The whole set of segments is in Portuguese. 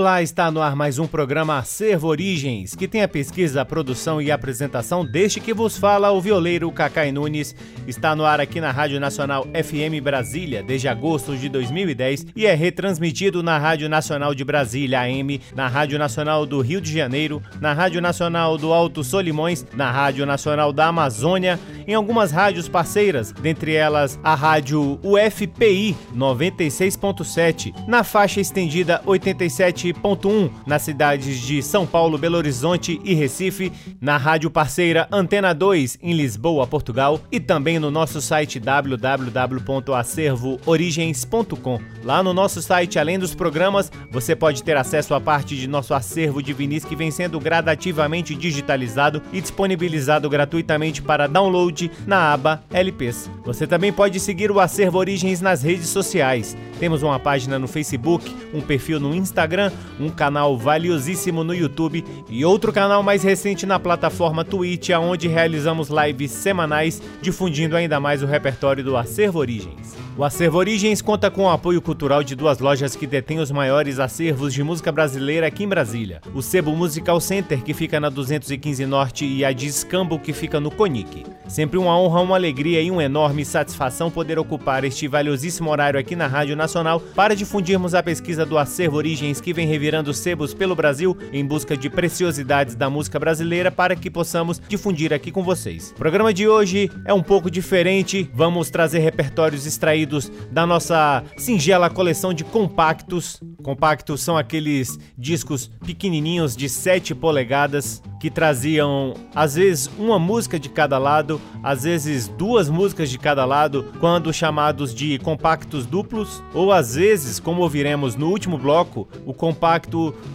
Olá, está no ar mais um programa Acervo Origens, que tem a pesquisa, a produção e a apresentação deste que vos fala o violeiro Cacai Nunes. Está no ar aqui na Rádio Nacional FM Brasília desde agosto de 2010 e é retransmitido na Rádio Nacional de Brasília AM, na Rádio Nacional do Rio de Janeiro, na Rádio Nacional do Alto Solimões, na Rádio Nacional da Amazônia, em algumas rádios parceiras, dentre elas a Rádio UFPI 96.7, na faixa estendida 87 107.1 nas cidades de São Paulo, Belo Horizonte e Recife, na rádio parceira Antena 2 em Lisboa, Portugal e também no nosso site www.acervoorigens.com. Lá no nosso site, além dos programas, você pode ter acesso a parte de nosso acervo de vinis que vem sendo gradativamente digitalizado e disponibilizado gratuitamente para download na aba LPs. Você também pode seguir o Acervo Origens nas redes sociais. Temos uma página no Facebook, um perfil no Instagram, um canal valiosíssimo no YouTube e outro canal mais recente na plataforma Twitch, onde realizamos lives semanais difundindo ainda mais o repertório do Acervo Origens. O Acervo Origens conta com o apoio cultural de duas lojas que detêm os maiores acervos de música brasileira aqui em Brasília. O Sebo Musical Center, que fica na 215 Norte, e a Discambo, que fica no Conic. Sempre uma honra, uma alegria e uma enorme satisfação poder ocupar este valiosíssimo horário aqui na Rádio Nacional para difundirmos a pesquisa do Acervo Origens que vem revirando sebos pelo Brasil em busca de preciosidades da música brasileira para que possamos difundir aqui com vocês. O programa de hoje é um pouco diferente, vamos trazer repertórios extraídos da nossa singela coleção de compactos. Compactos são aqueles discos pequenininhos de 7 polegadas que traziam às vezes uma música de cada lado, às vezes duas músicas de cada lado, quando chamados de compactos duplos, ou às vezes, como ouviremos no último bloco, o compacto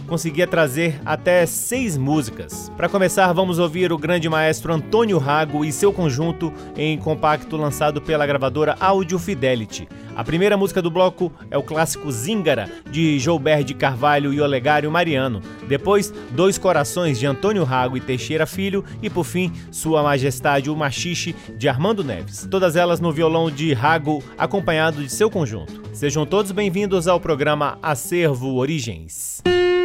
conseguia trazer até seis músicas. Para começar, vamos ouvir o grande maestro Antônio Rago e seu conjunto em compacto lançado pela gravadora Audio Fidelity. A primeira música do bloco é o clássico Zíngara, de Joubert de Carvalho e Olegário Mariano. Depois, Dois Corações, de Antônio Rago e Teixeira Filho. E por fim, Sua Majestade o Machixe, de Armando Neves. Todas elas no violão de Rago, acompanhado de seu conjunto. Sejam todos bem-vindos ao programa Acervo Origens. peace.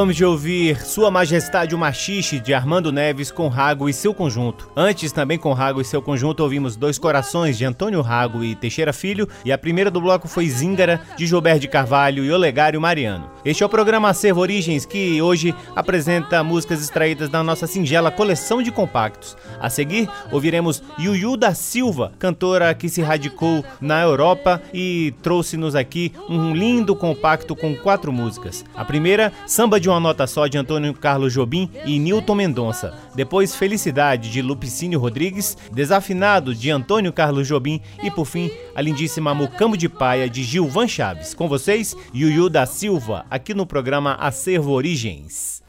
Acabamos de ouvir Sua Majestade o Machixe de Armando Neves com Rago e seu conjunto. Antes, também com Rago e seu conjunto, ouvimos Dois Corações de Antônio Rago e Teixeira Filho. E a primeira do bloco foi Zíngara de Gilberto de Carvalho e Olegário Mariano. Este é o programa Acervo Origens que hoje apresenta músicas extraídas da nossa singela coleção de compactos. A seguir, ouviremos Yuyu da Silva, cantora que se radicou na Europa e trouxe-nos aqui um lindo compacto com quatro músicas. A primeira, Samba de uma nota só de Antônio Carlos Jobim e Newton Mendonça. Depois Felicidade de Lupicínio Rodrigues, Desafinado de Antônio Carlos Jobim e por fim a lindíssima Mucambo de Paia de Gilvan Chaves. Com vocês, Yuyu da Silva, aqui no programa Acervo Origens.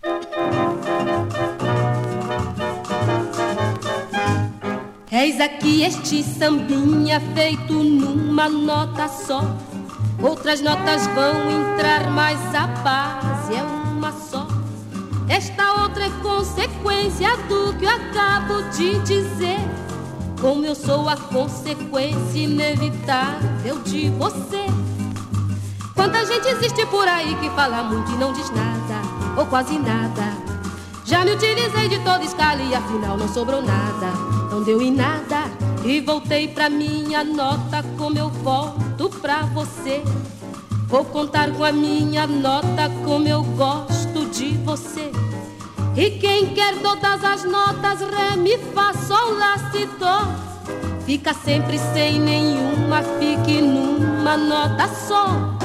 Eis aqui este sambinha feito numa nota só. Outras notas vão entrar, mas a base é uma só. Esta outra é consequência do que eu acabo de dizer. Como eu sou a consequência inevitável de você. Quanta gente existe por aí que fala muito e não diz nada, ou quase nada. Já me utilizei de toda escala e afinal não sobrou nada, não deu em nada. E voltei pra minha nota como eu volto pra você. Vou contar com a minha nota como eu gosto de você. E quem quer todas as notas, ré, mi, fá, sol, lá, si, dó. fica sempre sem nenhuma, fique numa nota só.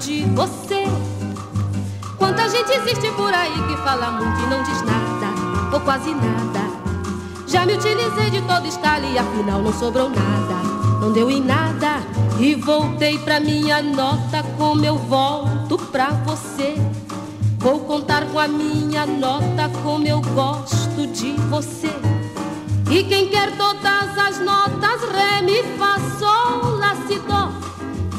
De você. Quanta gente existe por aí que fala muito e não diz nada, ou quase nada. Já me utilizei de todo estalo e afinal não sobrou nada, não deu em nada. E voltei pra minha nota como eu volto pra você. Vou contar com a minha nota como eu gosto de você. E quem quer todas as notas, ré, mi, fá, sol, lá, si, dó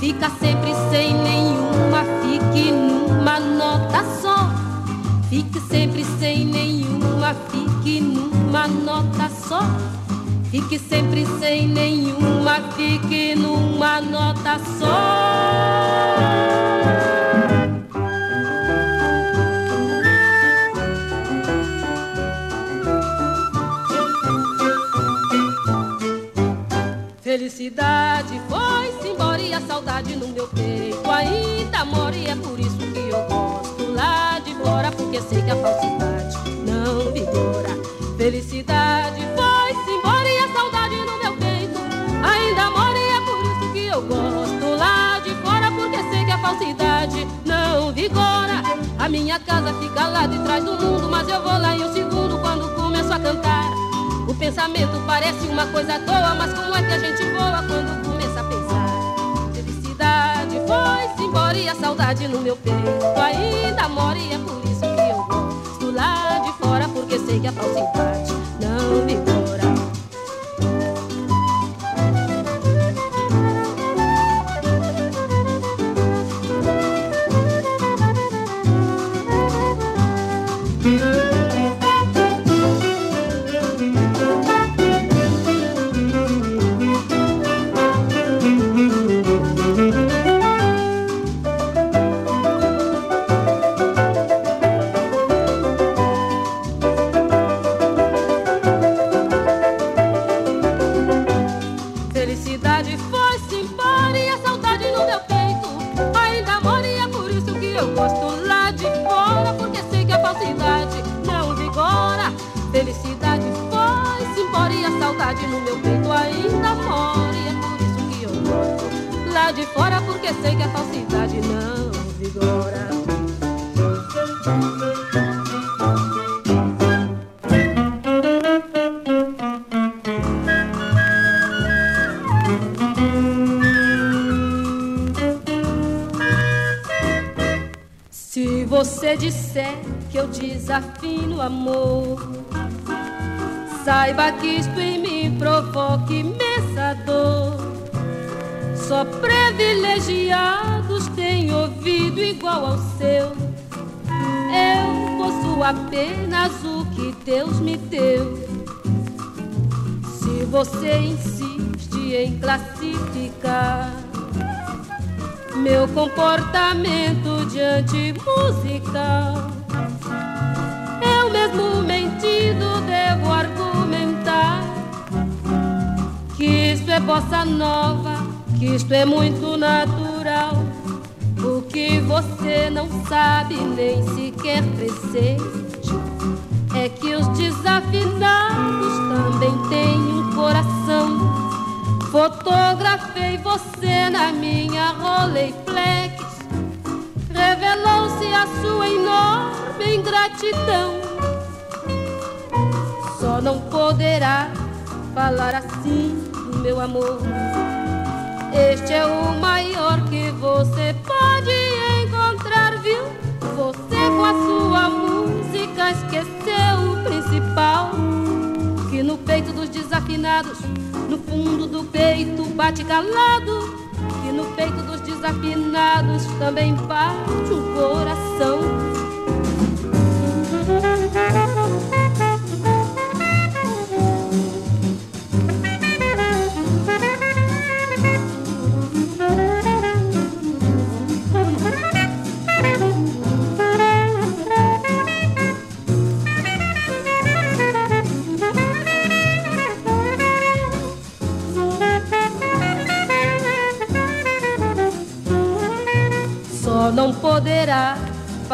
Fica sempre sem nenhuma, fique numa nota só. Fique sempre sem nenhuma, fique numa nota só. Fique sempre sem nenhuma, fique numa nota só. Felicidade meu peito ainda mora e é por isso que eu gosto lá de fora porque sei que a falsidade não vigora. Felicidade foi-se embora e a saudade no meu peito ainda mora e é por isso que eu gosto lá de fora porque sei que a falsidade não vigora. A minha casa fica lá de trás do mundo, mas eu vou lá em um segundo quando começo a cantar. O pensamento parece uma coisa à toa, mas como é que a gente voa quando? Felicidade foi-se embora e a saudade no meu peito. Ainda mora e é por isso que eu gosto lá de fora, porque sei que a falsidade não me que isto em mim provoca imensa dor. Só privilegiados têm ouvido igual ao seu. Eu possuo apenas o que Deus me deu. Se você insiste em classificar meu comportamento diante musical é bossa nova, que isto é muito natural. O que você não sabe nem sequer deseja é que os desafinados também têm um coração. Fotografei você na minha Rolleiflex. Revelou-se a sua enorme ingratidão. Só não poderá falar assim, meu amor. Este é o maior que você pode encontrar, viu? Você com a sua música esqueceu o principal. Que no peito dos desafinados no fundo do peito bate calado, que no peito dos desafinados também bate um coração.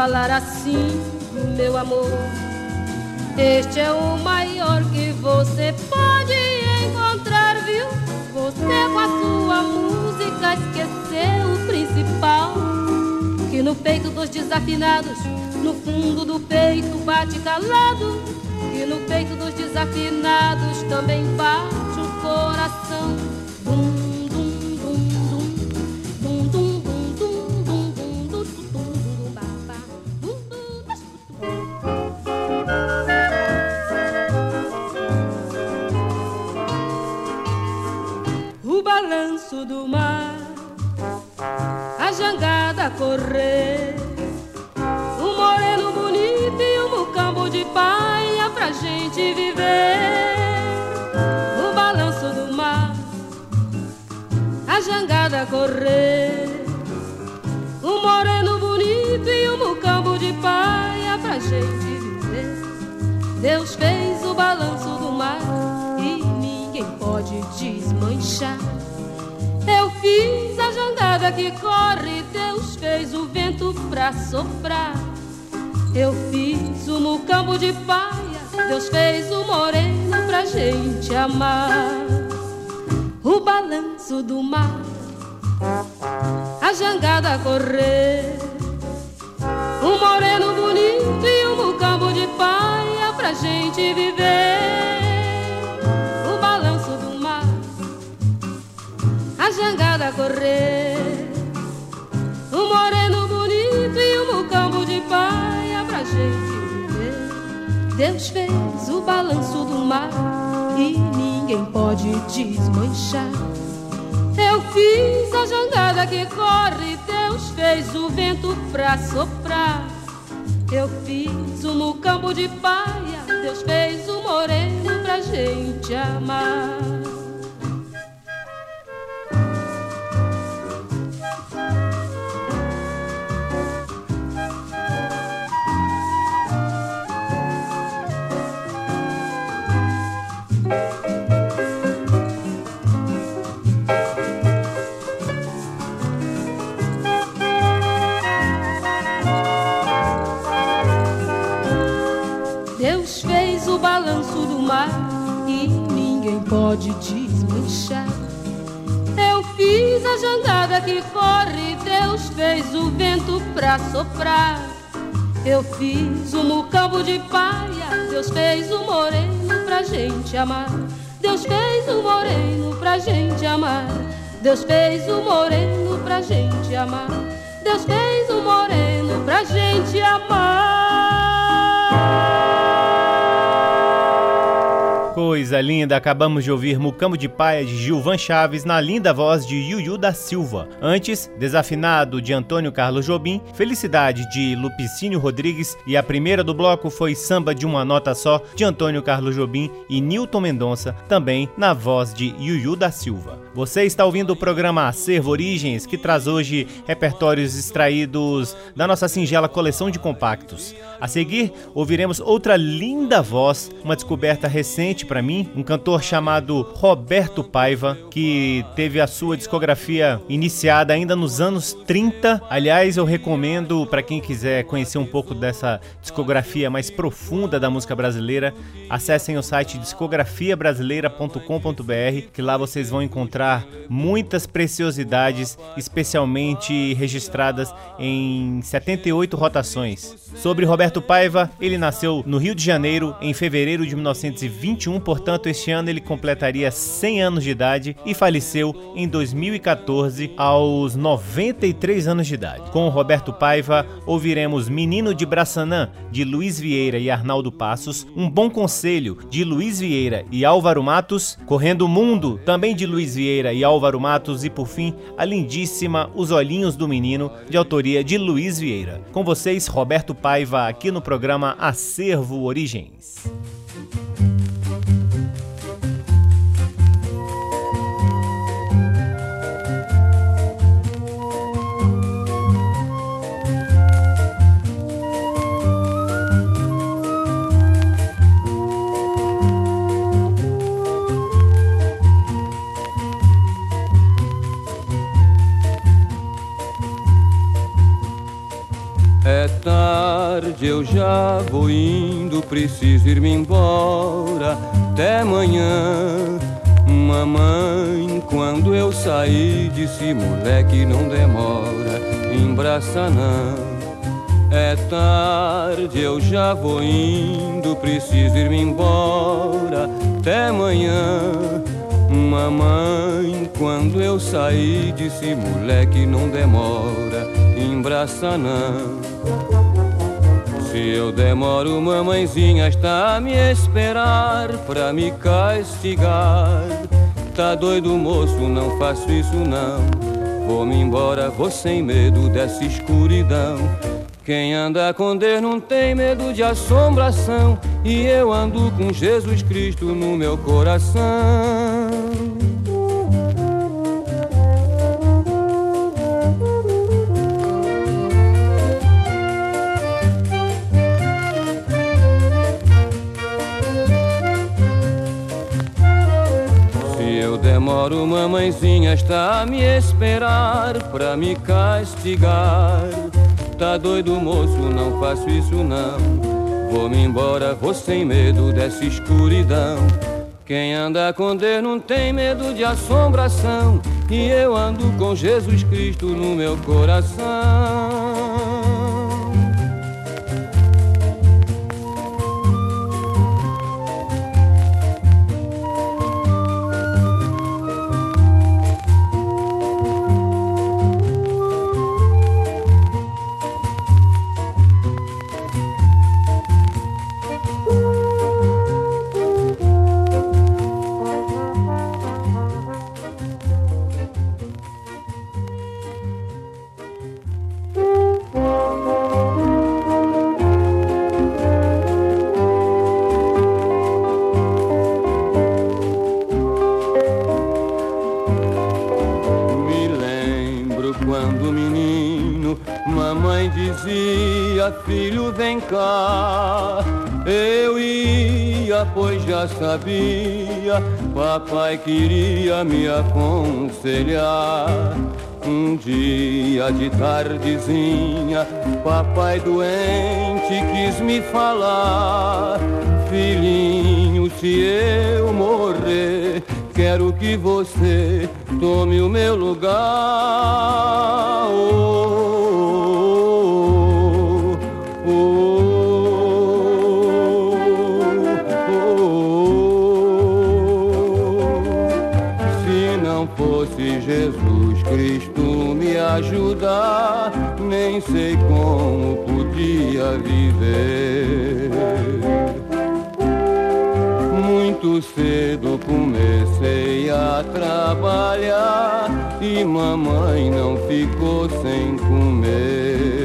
Falar assim, meu amor. Este é o maior que você pode encontrar, viu? Você com a sua música esqueceu o principal. Que no peito dos desafinados, no fundo do peito bate calado. Que no peito dos desafinados também bate um coração. Do mar, a jangada correr, um moreno bonito e um mucambo de paia pra gente viver. O balanço do mar, a jangada correr, um moreno bonito e um mucambo de paia pra gente viver. Deus fez o balanço do mar e ninguém pode desmanchar. Fiz a jangada que corre, Deus fez o vento pra soprar. Eu fiz o mucambo de paia, Deus fez o moreno pra gente amar. O balanço do mar, a jangada correr. Um moreno bonito e um mucambo de paia pra gente viver. Jangada correr. Um moreno bonito e um mucambo de paia pra gente viver. Deus fez o balanço do mar e ninguém pode desmanchar. Eu fiz a jangada que corre, Deus fez o vento pra soprar. Eu fiz o mucambo de paia, Deus fez o moreno pra gente amar. Pode desmanchar. Eu fiz a jangada que corre, Deus fez o vento pra soprar. Eu fiz o mucambo de paia, Deus fez o moreno pra gente amar. Deus fez o moreno pra gente amar. Deus fez o moreno pra gente amar. Deus fez o moreno pra gente amar. Coisa linda, acabamos de ouvir Mucambo de Paia de Gilvan Chaves na linda voz de Yuyu da Silva. Antes, Desafinado de Antônio Carlos Jobim, Felicidade de Lupicínio Rodrigues e a primeira do bloco foi Samba de uma Nota Só de Antônio Carlos Jobim e Newton Mendonça, também na voz de Yuyu da Silva. Você está ouvindo o programa Acervo Origens, que traz hoje repertórios extraídos da nossa singela coleção de compactos. A seguir, ouviremos outra linda voz, uma descoberta recente para mim um cantor chamado Roberto Paiva, que teve a sua discografia iniciada ainda nos anos 30. Aliás, eu recomendo para quem quiser conhecer um pouco dessa discografia mais profunda da música brasileira, acessem o site discografiabrasileira.com.br, que lá vocês vão encontrar muitas preciosidades, especialmente registradas em 78 rotações. Sobre Roberto Paiva, ele nasceu no Rio de Janeiro em fevereiro de 1921, portanto, este ano ele completaria 100 anos de idade e faleceu em 2014 aos 93 anos de idade. Com Roberto Paiva, ouviremos Menino de Braçanã, de Luiz Vieira e Arnaldo Passos, Um Bom Conselho, de Luiz Vieira e Álvaro Matos, Correndo o Mundo, também de Luiz Vieira e Álvaro Matos, e por fim, a lindíssima Os Olhinhos do Menino, de autoria de Luiz Vieira. Com vocês, Roberto Paiva, aqui no programa Acervo Origens. Tarde eu já vou indo, preciso ir-me embora. Até amanhã, mamãe. Quando eu saí, disse moleque, não demora, embraça não. É tarde, eu já vou indo, preciso ir-me embora. Até amanhã, mamãe. Quando eu saí, disse moleque, não demora, embraça não. Se eu demoro, mamãezinha está a me esperar pra me castigar. Tá doido, moço, não faço isso não. Vou-me embora, vou sem medo dessa escuridão. Quem anda com Deus não tem medo de assombração. E eu ando com Jesus Cristo no meu coração. Demoro, mamãezinha está a me esperar pra me castigar. Tá doido, moço, não faço isso não. Vou-me embora, vou sem medo dessa escuridão. Quem anda com Deus não tem medo de assombração. E eu ando com Jesus Cristo no meu coração. Sabia, papai queria me aconselhar. Um dia de tardezinha, papai doente quis me falar. Filhinho, se eu morrer, quero que você tome o meu lugar. Jesus Cristo me ajudar, nem sei como podia viver. Muito cedo comecei a trabalhar e mamãe não ficou sem comer.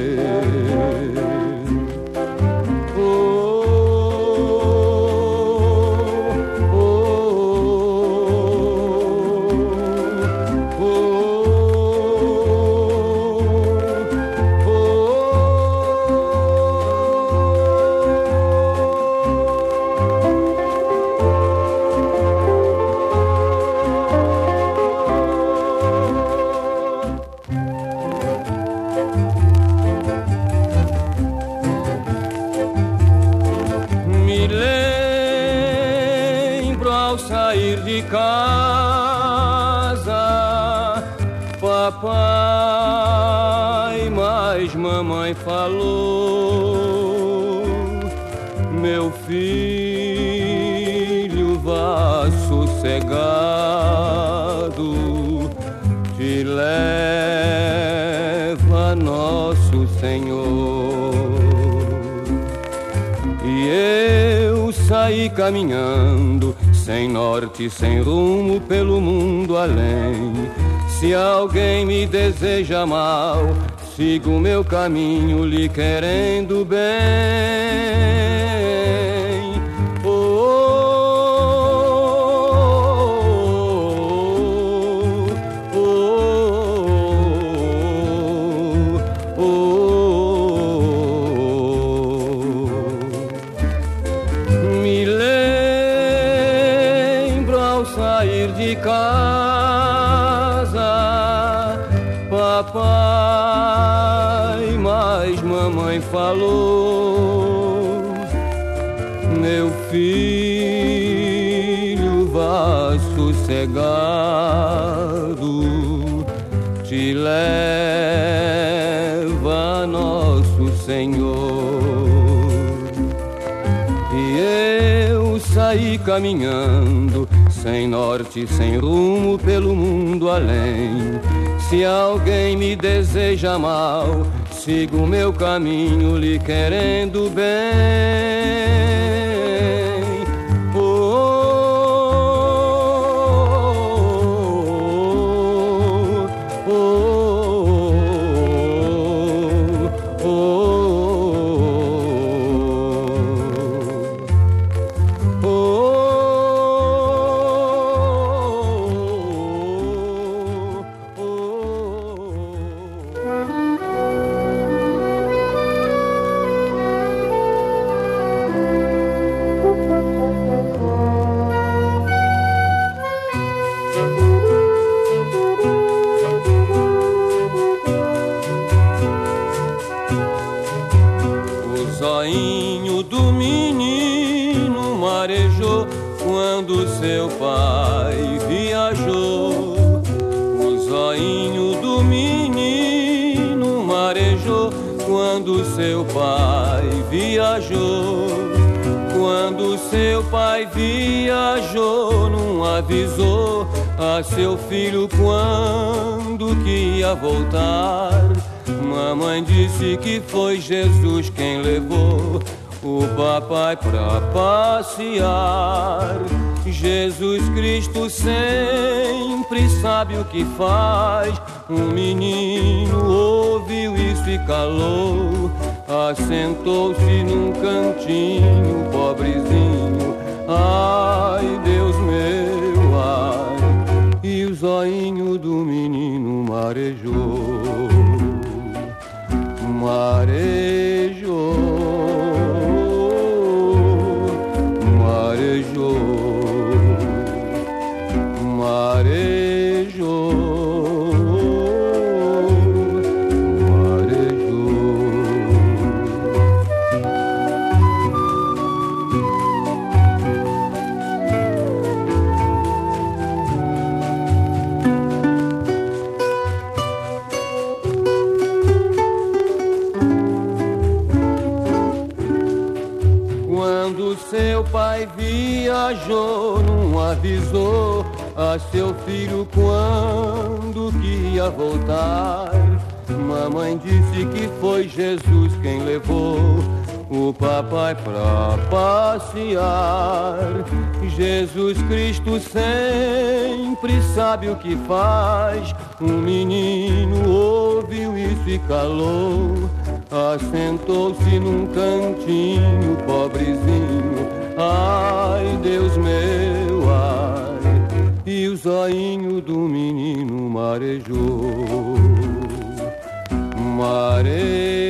Caminhando sem norte, sem rumo pelo mundo além. Se alguém me deseja mal, sigo meu caminho lhe querendo bem. Sem rumo pelo mundo além. Se alguém me deseja mal, sigo meu caminho lhe querendo bem. Seu filho quando que ia voltar. Mamãe disse que foi Jesus quem levou o papai pra passear. Jesus Cristo sempre sabe o que faz. Um menino ouviu isso e calou. Assentou-se num cantinho, pobrezinho. Ai, Deus meu zoinho do menino marejou, marejou. Viajou, não avisou a seu filho quando que ia voltar. Mamãe disse que foi Jesus quem levou o papai pra passear. Jesus Cristo sempre sabe o que faz. Um menino ouviu isso e calou. Assentou-se num cantinho, pobrezinho Ai, Deus meu, ai, e o zoinho do menino marejou, marejou.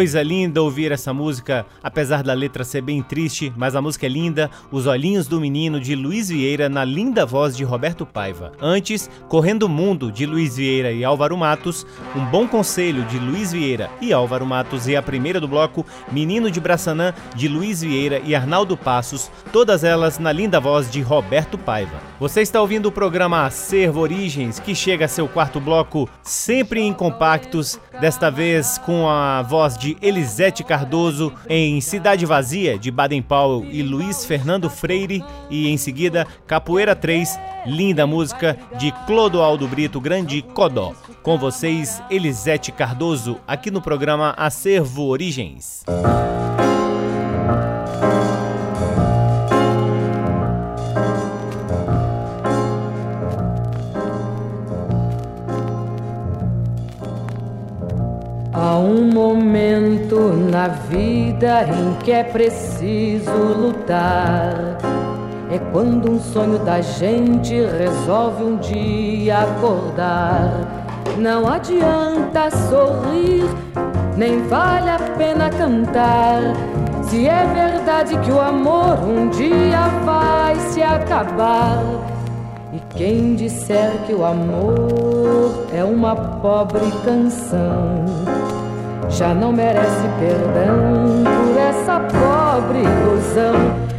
Coisa linda ouvir essa música, apesar da letra ser bem triste, mas a música é linda. Os Olhinhos do Menino de Luiz Vieira na linda voz de Roberto Paiva. Antes, Correndo o Mundo de Luiz Vieira e Álvaro Matos, Um Bom Conselho de Luiz Vieira e Álvaro Matos e a primeira do bloco, Menino de Braçanã de Luiz Vieira e Arnaldo Passos, todas elas na linda voz de Roberto Paiva. Você está ouvindo o programa Acervo Origens, que chega a seu quarto bloco, sempre em compactos, desta vez com a voz de Elisete Cardoso em Cidade Vazia, de Baden Powell e Luiz Fernando Freire, e em seguida Capoeira 3, linda música de Clodoaldo Brito, grande Codó. Com vocês, Elisete Cardoso, aqui no programa Acervo Origens. Um momento na vida em que é preciso lutar. É quando um sonho da gente resolve um dia acordar. Não adianta sorrir, nem vale a pena cantar. Se é verdade que o amor um dia vai se acabar. E quem disser que o amor é uma pobre canção já não merece perdão por essa pobre ilusão.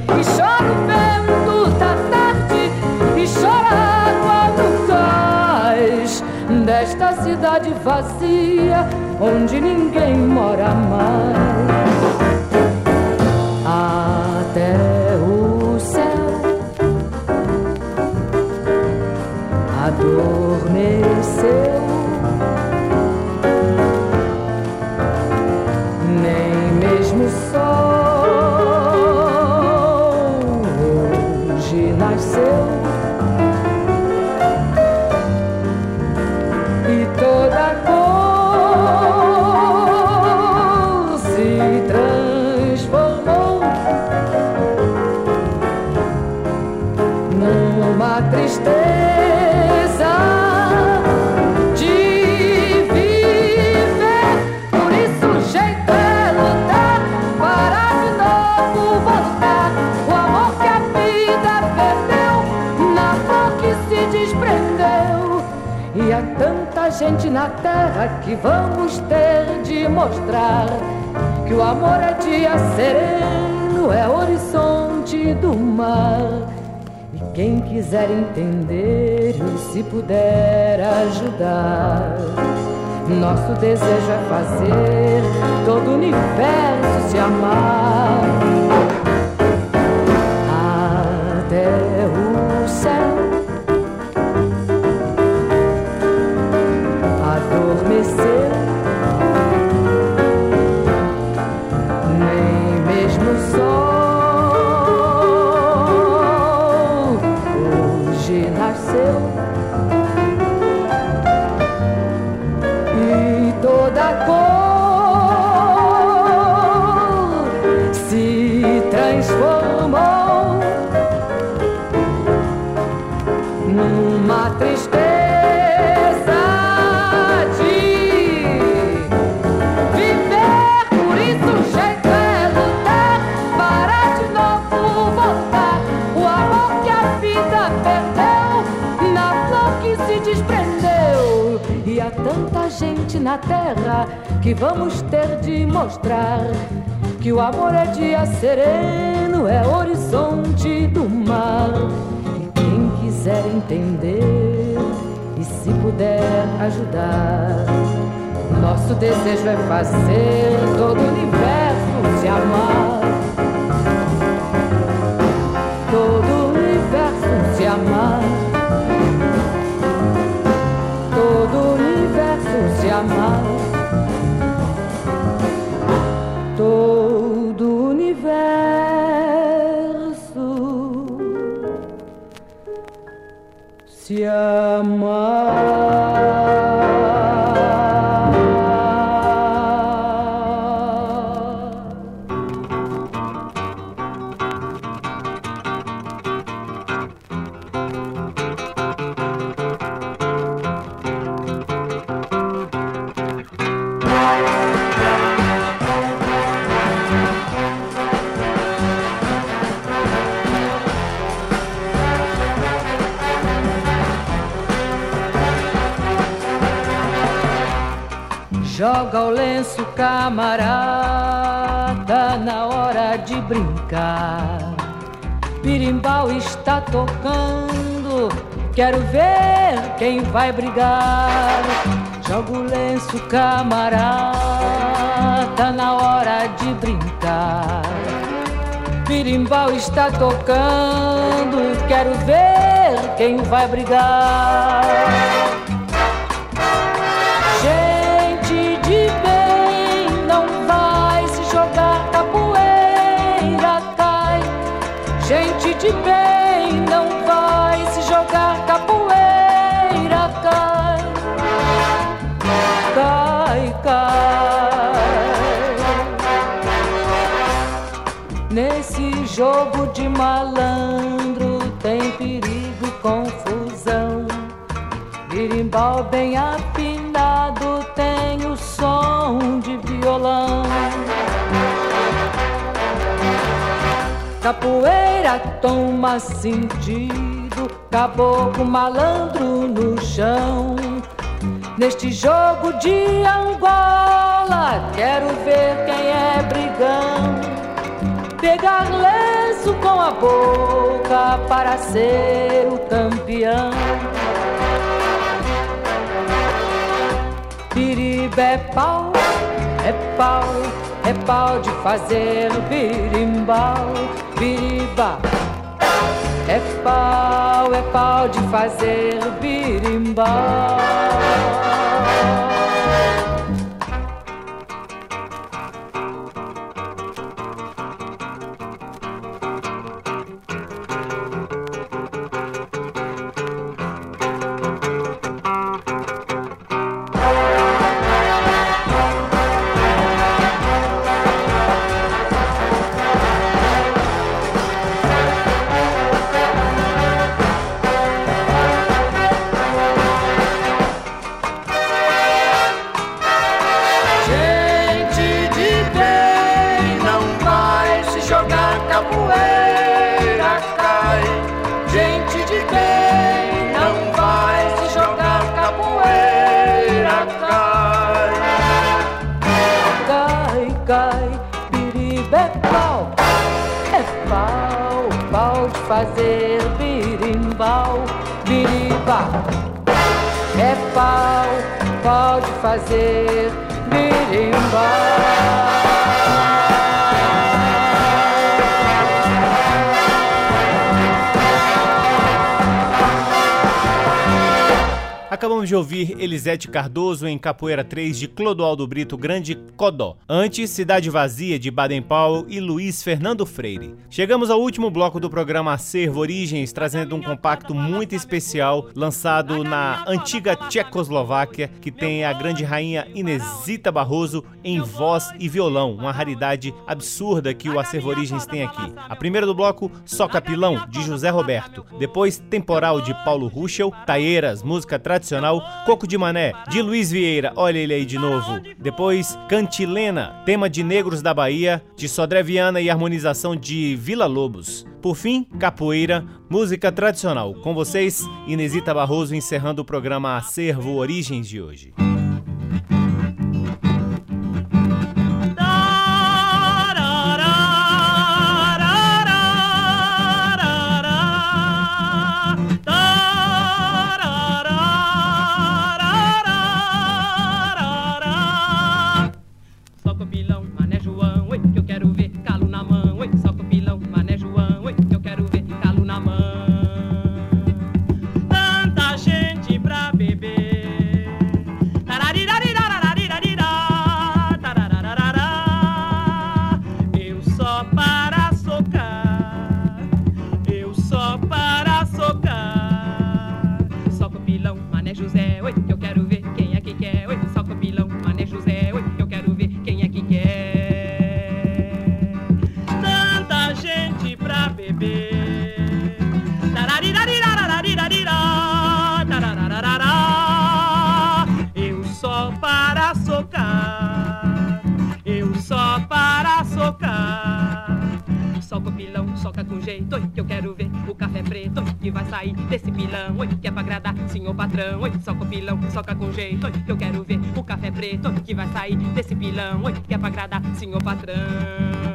E chora o vento da tarde, e chora a água do cais desta cidade vazia onde ninguém mora mais. Até gente na terra que vamos ter de mostrar que o amor é dia sereno, é horizonte do mar. E quem quiser entender e se puder ajudar, nosso desejo é fazer todo o universo se amar. Na terra que vamos ter de mostrar que o amor é dia sereno, é horizonte do mar. E quem quiser entender e se puder ajudar, nosso desejo é fazer todo o universo se amar. Joga o lenço, camarada, na hora de brincar. Birimbau está tocando, quero ver quem vai brigar. Joga o lenço, camarada, na hora de brincar. Birimbau está tocando, quero ver quem vai brigar. De bem não vai se jogar capoeira, cai, cai, cai. Nesse jogo de malandro tem perigo, confusão. Birimbau bem afinado Capoeira toma sentido, caboclo malandro no chão. Neste jogo de Angola, quero ver quem é brigão. Pegar lenço com a boca para ser o campeão. Piriba é pau, é pau, é pau de fazer birimbau biriba. É pau, é pau de fazer birimbau. Acabamos de ouvir Elisete Cardoso em Capoeira 3 de Clodoaldo Brito Grande Codó. Antes, Cidade Vazia de Baden Powell e Luiz Fernando Freire. Chegamos ao último bloco do programa Acervo Origens, trazendo um compacto muito especial lançado na antiga Tchecoslováquia, que tem a grande rainha Inesita Barroso em voz e violão, uma raridade absurda que o Acervo Origens tem aqui. A primeira do bloco, Só Capilão, de José Roberto. Depois, Temporal, de Paulo Ruschel. Taeiras, música tradicional Coco de Mané, de Luiz Vieira, olha ele aí de novo. Depois, Cantilena, tema de Negros da Bahia, de Sodré Viana e harmonização de Vila Lobos. Por fim, Capoeira, música tradicional. Com vocês, Inesita Barroso encerrando o programa Acervo Origens de hoje. Jeito, oi, que eu quero ver o café preto, oi, que vai sair desse pilão, oi, que é pra agradar, senhor patrão, oi, soca o pilão, soca com jeito, oi, que eu quero ver o café preto, oi, que vai sair desse pilão, oi, que é pra agradar, senhor patrão.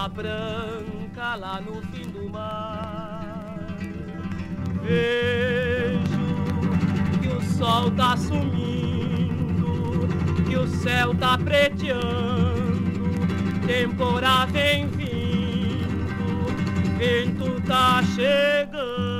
Vela branca lá no fim do mar. Vejo que o sol tá sumindo, que o céu tá preteando, temporada vem vindo, vento tá chegando.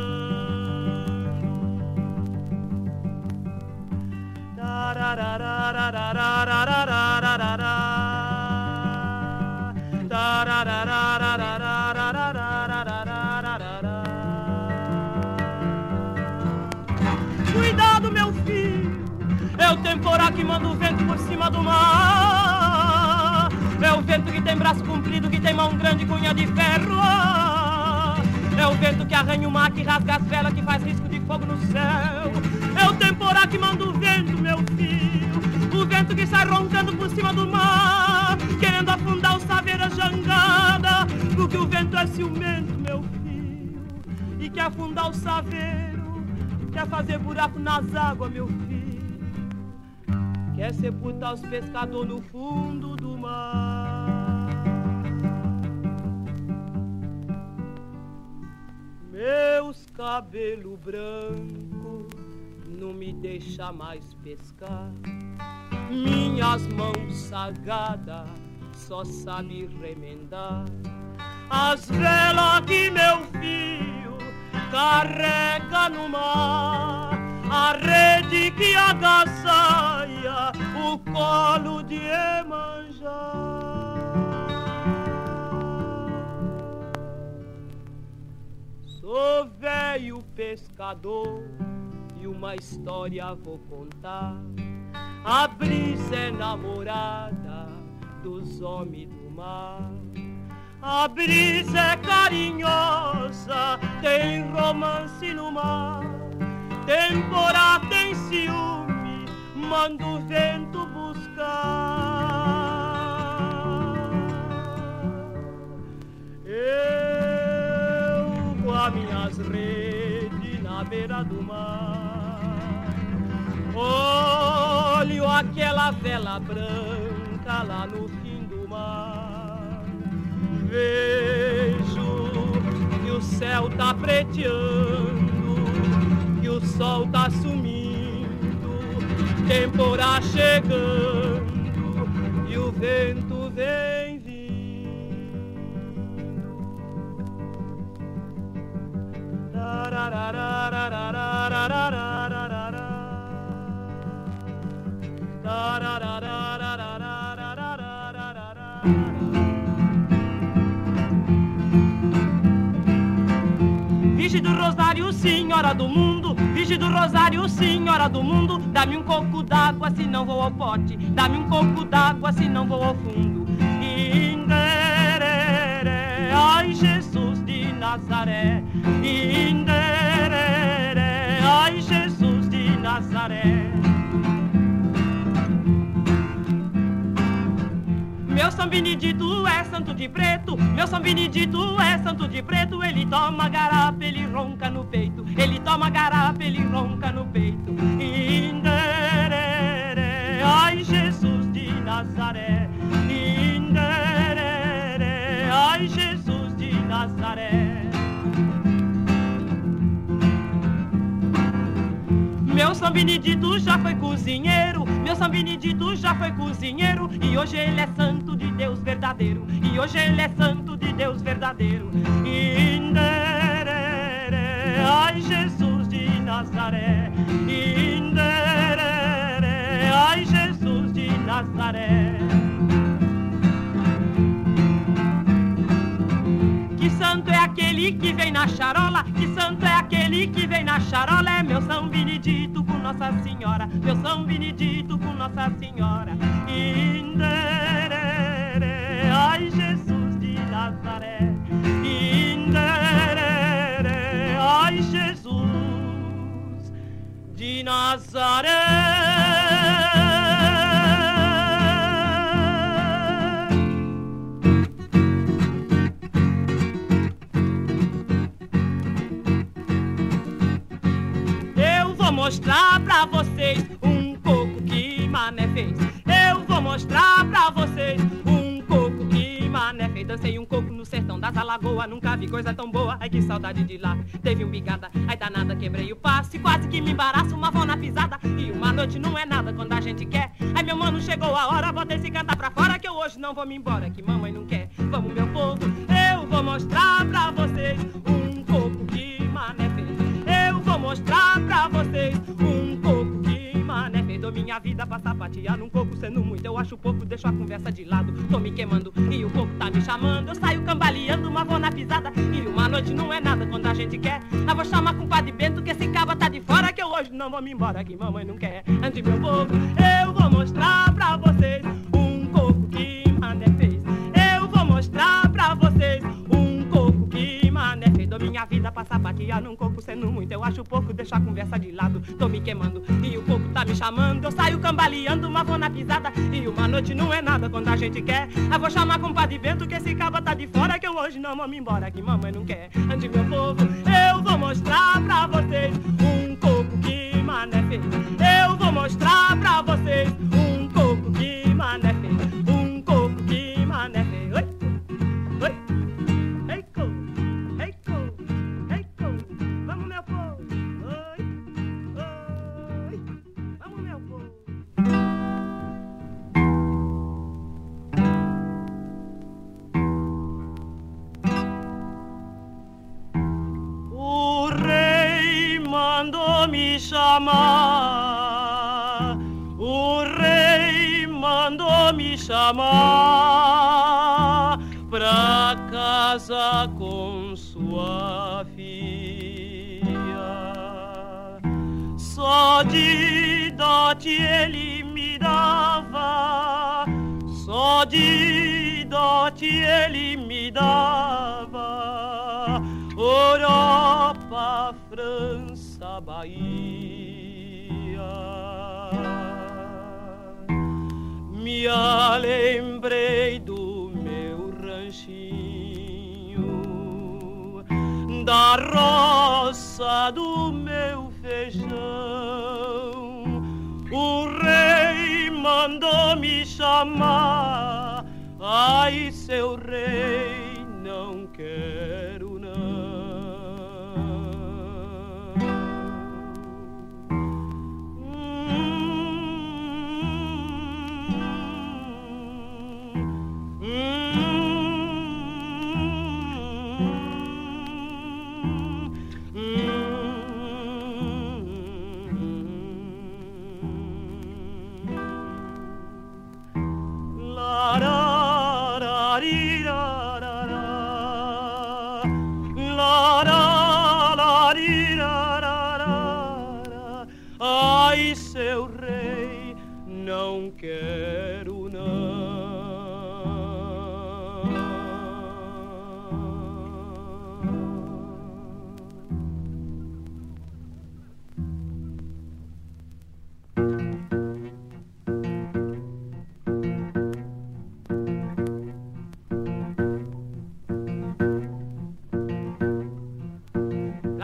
Que manda o vento por cima do mar. É o vento que tem braço comprido, que tem mão grande, cunha de ferro. É o vento que arranha o mar, que rasga as velas, que faz risco de fogo no céu. É o temporal que manda o vento, meu filho. O vento que sai roncando por cima do mar, querendo afundar o saveira jangada. Porque o vento é ciumento, meu filho, e quer afundar o saveiro, quer fazer buraco nas águas, meu filho. Quer sepultar os pescadores no fundo do mar. Meus cabelos brancos não me deixa mais pescar. Minhas mãos sagradas só sabe remendar as velas que meu filho carrega no mar, a rede que agasalha o colo de Emanjá. Sou velho pescador e uma história vou contar. A brisa é namorada dos homens do mar. A brisa é carinhosa, tem romance no mar. Temporada tem ciúme, manda o vento buscar. Eu com as minhas redes na beira do mar. Olho aquela vela branca lá no fim do mar. Vejo que o céu tá preteando, o sol tá sumindo, temporada chegando e o vento vem vindo. Virgem do Rosário, senhora do mundo, Virgem do Rosário, senhora do mundo, dá-me um coco d'água se não vou ao pote, dá-me um coco d'água se não vou ao fundo. Inderere, ai Jesus de Nazaré, Inderere, ai Jesus de Nazaré. Meu São Benedito é santo de preto, meu São Benedito é santo de preto. Ele toma garapa, ele ronca no peito. Ele toma garapa, ele ronca no peito. Inderere, Meu São Benedito já foi cozinheiro, meu São Benedito já foi cozinheiro. E hoje ele é santo de Deus verdadeiro. E hoje ele é santo de Deus verdadeiro. Inderere, ai Jesus de Nazaré. Inderere, ai Jesus de Nazaré. santo é aquele que vem na charola, que santo é aquele que vem na charola, é meu São Benedito Nossa Senhora, meu São Benedito com Nossa Senhora. Inderere, ai Jesus de Nazaré, Inderere, ai Jesus de Nazaré. Mostrar pra vocês um coco que Mané fez. Eu vou mostrar pra vocês um coco que Mané fez. Dancei um coco no sertão das Alagoas, nunca vi coisa tão boa. Ai que saudade de lá. Teve um bigada, ai danada, quebrei o passe. Quase que me embaraço, uma vão na pisada. E uma noite não é nada quando a gente quer. Ai meu mano, chegou a hora, bota esse cantar pra fora que eu hoje não vou me embora. Que mamãe não quer. Vamos, meu mostrar pra vocês um coco que mané fez minha vida pra sapatear num coco sendo muito. Eu acho pouco, deixo a conversa de lado. Tô me queimando e o coco tá me chamando. Eu saio cambaleando, uma vou na pisada. E uma noite não é nada quando a gente quer. Eu vou chamar com o padre Bento que esse caba tá de fora. Que eu hoje não vou me embora, que mamãe não quer. Antes meu povo, eu vou vida pra sapatear num coco sendo muito. Eu acho pouco, deixo a conversa de lado. Tô me queimando e o coco tá me chamando. Eu saio cambaleando, uma vou na pisada. E uma noite não é nada quando a gente quer. Eu vou chamar com o padre vento que esse cabo tá de fora. Que eu hoje não vou me embora, que mamãe não quer. Ande meu povo, eu vou mostrar pra vocês um coco que mané fez. Chamar. O rei mandou me chamar pra casa com sua filha. Só de dote ele me dava, só de dote ele me dava. Europa, França, Bahia. Me lembrei do meu ranchinho, da roça do meu feijão. O rei mandou me chamar, ai seu rei,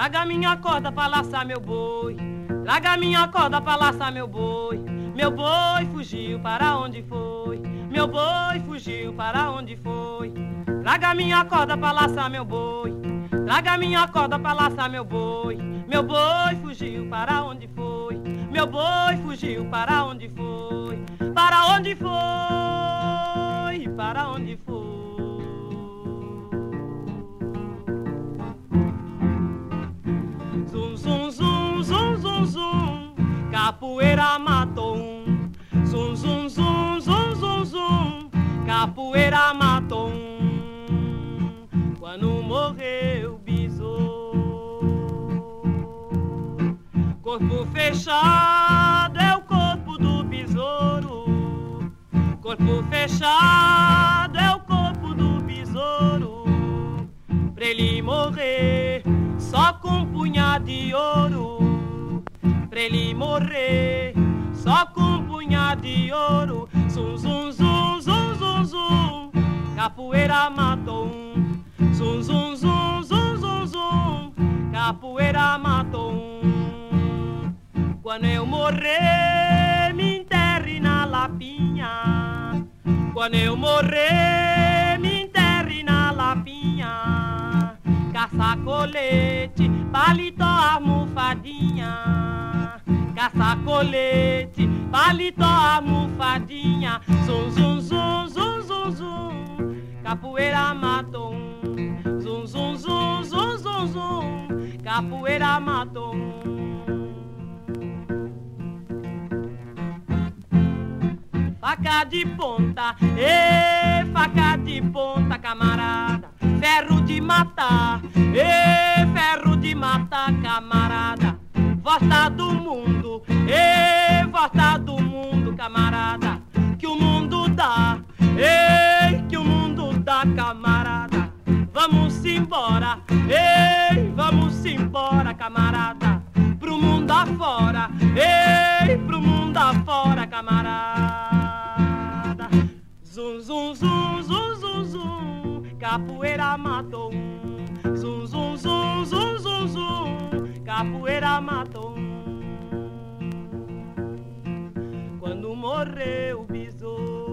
Larga minha corda pra laçar meu boi. Larga minha corda pra laçar meu boi. Meu boi fugiu para onde foi? Meu boi fugiu para onde foi? Larga minha corda pra laçar meu boi. Larga minha corda pra laçar meu boi. Meu boi fugiu para onde foi? Meu boi fugiu para onde foi? Para onde foi? Para onde Corpo fechado é o corpo do besouro. Corpo fechado é o corpo do besouro. Pra ele morrer só com um punhado de ouro. Pra ele morrer só com um punhado de ouro. Zum, zum, zum, zum, zum, zum. Capoeira matou um. Zum, zum, zum, zum, zum, zum. Capoeira matou um. Quando eu morrer, me enterre na lapinha. Quando eu morrer, me enterre na lapinha. Caça colete, paletó, almofadinha. Caça colete, paletó, almofadinha. Zum, zum, zum, zum, zum, zum. Capoeira matou um. Zum, zum, zum, zum, zum, zum. Capoeira matou um. Faca de ponta, ê, faca de ponta, camarada, ferro de matar, ê, ferro de matar, camarada, volta do mundo, ê, volta do mundo, camarada, que o mundo dá, ê, que o mundo dá, camarada, vamos embora, ei, vamos embora, camarada, pro mundo afora, ei, pro mundo afora, camarada. Zum, zum, zum, zum, zum, zum, capoeira matou um. Zum, zum, zum, zum, zum, zum, capoeira matou um. Quando morreu o besouro.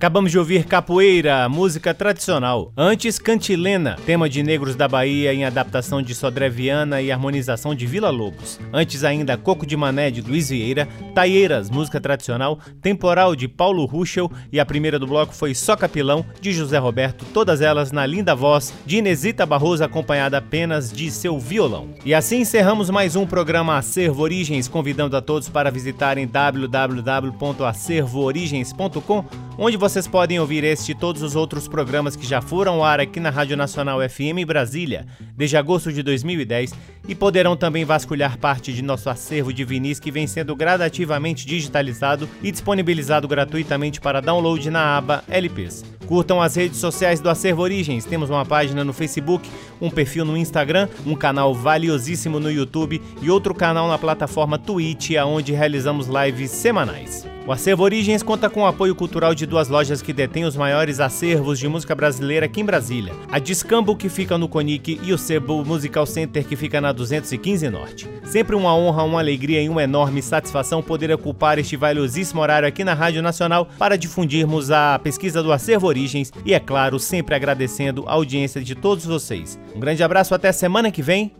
Acabamos de ouvir Capoeira, música tradicional. Antes, Cantilena, tema de Negros da Bahia em adaptação de Sodré Viana e harmonização de Vila Lobos. Antes ainda, Coco de Mané de Luiz Vieira, Taieiras, música tradicional, Temporal de Paulo Ruschel e a primeira do bloco foi Só Capilão de José Roberto, todas elas na linda voz de Inesita Barroso acompanhada apenas de seu violão. E assim encerramos mais um programa Acervo Origens, convidando a todos para visitarem www.acervoorigens.com, onde você vocês podem ouvir este e todos os outros programas que já foram ao ar aqui na Rádio Nacional FM Brasília, desde agosto de 2010, e poderão também vasculhar parte de nosso acervo de vinis que vem sendo gradativamente digitalizado e disponibilizado gratuitamente para download na aba LPs. Curtam as redes sociais do Acervo Origens. Temos uma página no Facebook, um perfil no Instagram, um canal valiosíssimo no YouTube e outro canal na plataforma Twitch, onde realizamos lives semanais. O Acervo Origens conta com o apoio cultural de duas lojas que detêm os maiores acervos de música brasileira aqui em Brasília. A Discambo, que fica no Conic, e o Sebo Musical Center, que fica na 215 Norte. Sempre uma honra, uma alegria e uma enorme satisfação poder ocupar este valiosíssimo horário aqui na Rádio Nacional para difundirmos a pesquisa do Acervo Origens e, é claro, sempre agradecendo a audiência de todos vocês. Um grande abraço, até semana que vem.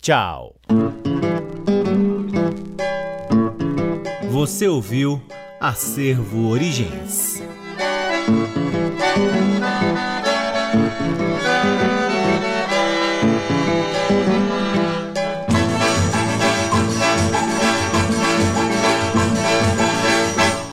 Tchau! Você ouviu Acervo Origens.